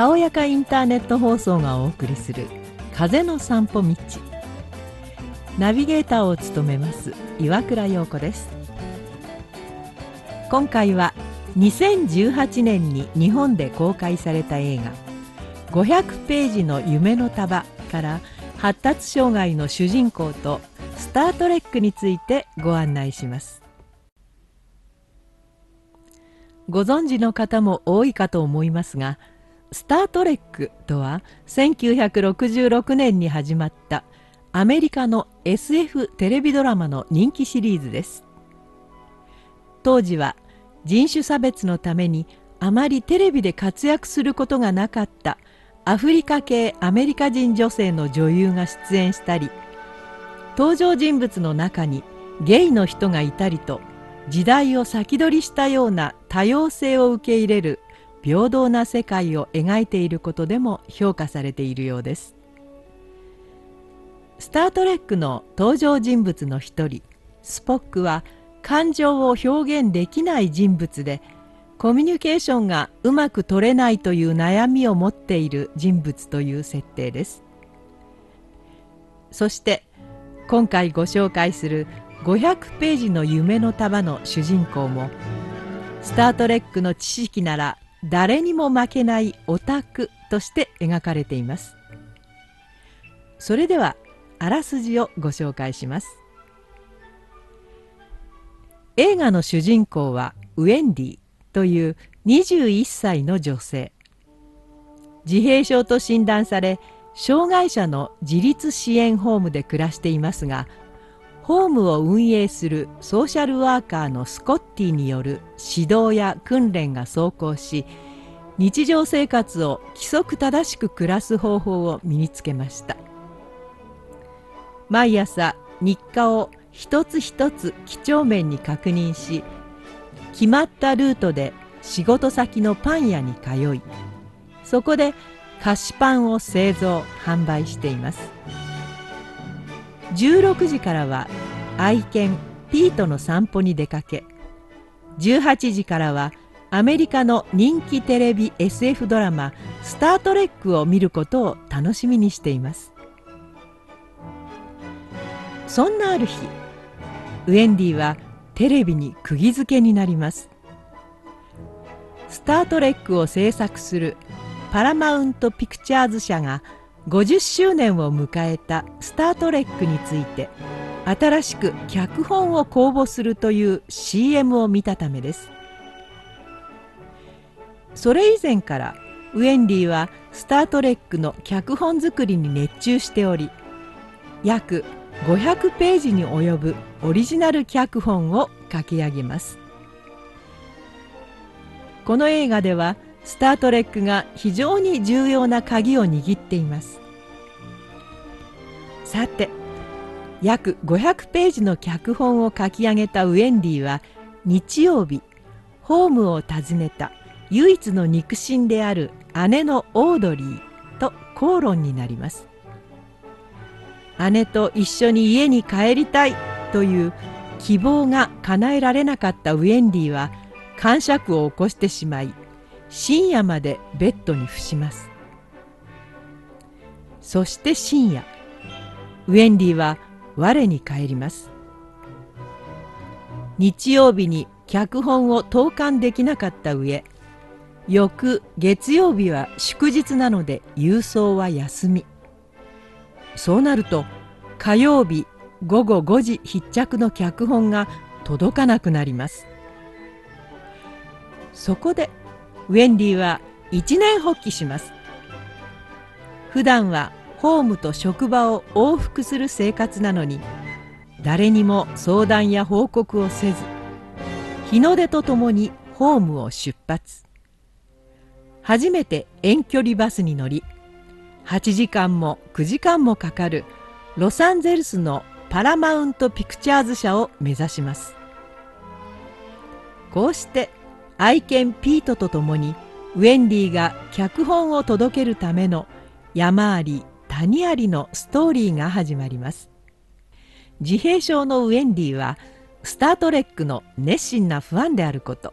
たおやかインターネット放送がお送りする風の散歩道ナビゲーターを務めます岩倉陽子です。今回は2018年に日本で公開された映画「500ページの夢の束」から発達障害の主人公と「スター・トレック」についてご案内します。ご存知の方も多いかと思いますが「スター・トレック」とは1966年に始まったアメリカの SF テレビドラマの人気シリーズです。当時は人種差別のためにあまりテレビで活躍することがなかったアフリカ系アメリカ人女性の女優が出演したり登場人物の中にゲイの人がいたりと時代を先取りしたような多様性を受け入れる平等な世界を描いていることでも評価されているようです。スター・トレックの登場人物の一人スポックは感情を表現できない人物でコミュニケーションがうまく取れないという悩みを持っている人物という設定ですそして今回ご紹介する500ページの夢の束の主人公もスター・トレックの知識なら誰にも負けないオタクとして描かれています。それではあらすじをご紹介します。映画の主人公はウェンディという21歳の女性。自閉症と診断され障害者の自立支援ホームで暮らしていますがホームを運営するソーシャルワーカーのスコッティによる指導や訓練が奏功し日常生活を規則正しく暮らす方法を身につけました。毎朝日課を一つ一つ几帳面に確認し決まったルートで仕事先のパン屋に通いそこで菓子パンを製造販売しています。16時からは愛犬ピートの散歩に出かけ。18時からはアメリカの人気テレビ SF ドラマ「スター・トレック」を見ることを楽しみにしています。そんなある日ウェンディはテレビに釘付けになります。スター・トレックを制作するパラマウント・ピクチャーズ社が50周年を迎えた「スター・トレック」について新しく脚本を公募するという CM を見たためです。それ以前からウェンディは「スター・トレック」の脚本作りに熱中しており約500ページに及ぶオリジナル脚本を書き上げます。この映画ではスター・トレックが非常に重要な鍵を握っています。さて約500ページの脚本を書き上げたウェンディは日曜日ホームを訪ねた唯一の肉親である姉のオードリーと口論になります。姉と一緒に家に帰りたいという希望が叶えられなかったウェンディは感触を起こしてしまい深夜までベッドに伏します。そして深夜ウェンディは我に返ります。日曜日に脚本を投函できなかった上翌月曜日は祝日なので郵送は休み。そうなると火曜日午後5時必着の脚本が届かなくなります。そこでウェンディは一年発起します。普段はホームと職場を往復する生活なのに誰にも相談や報告をせず日の出とともにホームを出発。初めて遠距離バスに乗り8時間も9時間もかかるロサンゼルスのパラマウントピクチャーズ社を目指します。こうして愛犬ピートと共にウェンディが脚本を届けるための山あり谷ありのストーリーが始まります。自閉症のウェンディはスター・トレックの熱心なファンであること。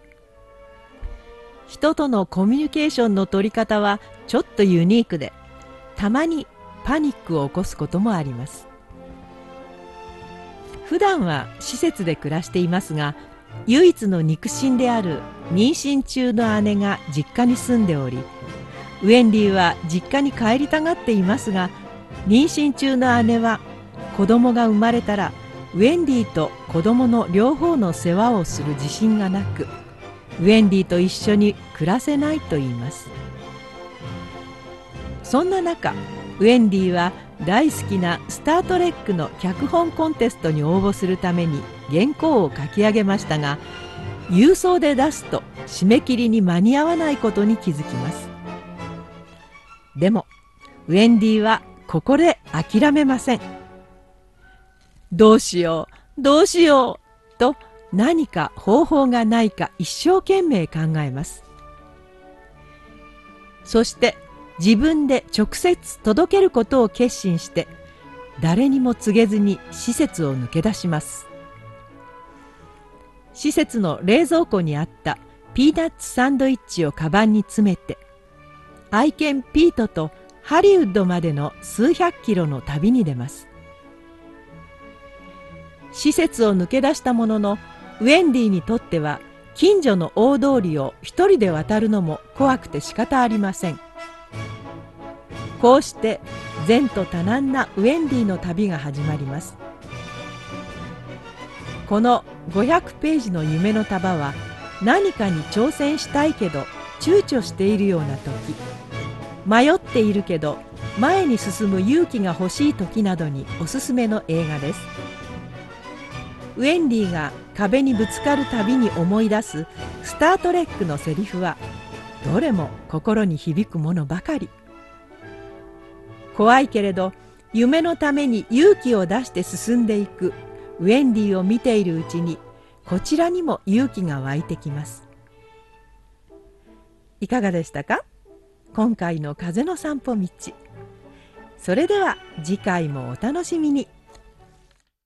人とのコミュニケーションの取り方はちょっとユニークでたまにパニックを起こすこともあります。普段は施設で暮らしていますが唯一の肉親である妊娠中の姉が実家に住んでおりウェンディは実家に帰りたがっていますが妊娠中の姉は子供が生まれたらウェンディと子供の両方の世話をする自信がなくウェンディと一緒に暮らせないと言います。そんな中ウェンディは大好きな「スター・トレック」の脚本コンテストに応募するために原稿を書き上げましたが郵送で出すと締め切りに間に合わないことに気づきます。でもウェンディはここで諦めません。どうしようどうしようと何か方法がないか一生懸命考えます。そして自分で直接届けることを決心して誰にも告げずに施設を抜け出します。施設の冷蔵庫にあったピーナッツサンドイッチをカバンに詰めて愛犬ピートとハリウッドまでの数百キロの旅に出ます。施設を抜け出したもののウェンディにとっては近所の大通りを一人で渡るのも怖くて仕方ありません。こうして前途多難なウェンディの旅が始まります。この500ページの夢の束は何かに挑戦したいけど躊躇しているような時。迷っているけど前に進む勇気が欲しい時などにおすすめの映画です。ウェンディが壁にぶつかるたびに思い出す「スター・トレック」のセリフはどれも心に響くものばかり。怖いけれど夢のために勇気を出して進んでいく。ウェンディを見ているうちにこちらにも勇気が湧いてきます。いかがでしたか？今回の風の散歩道。それでは次回もお楽しみに。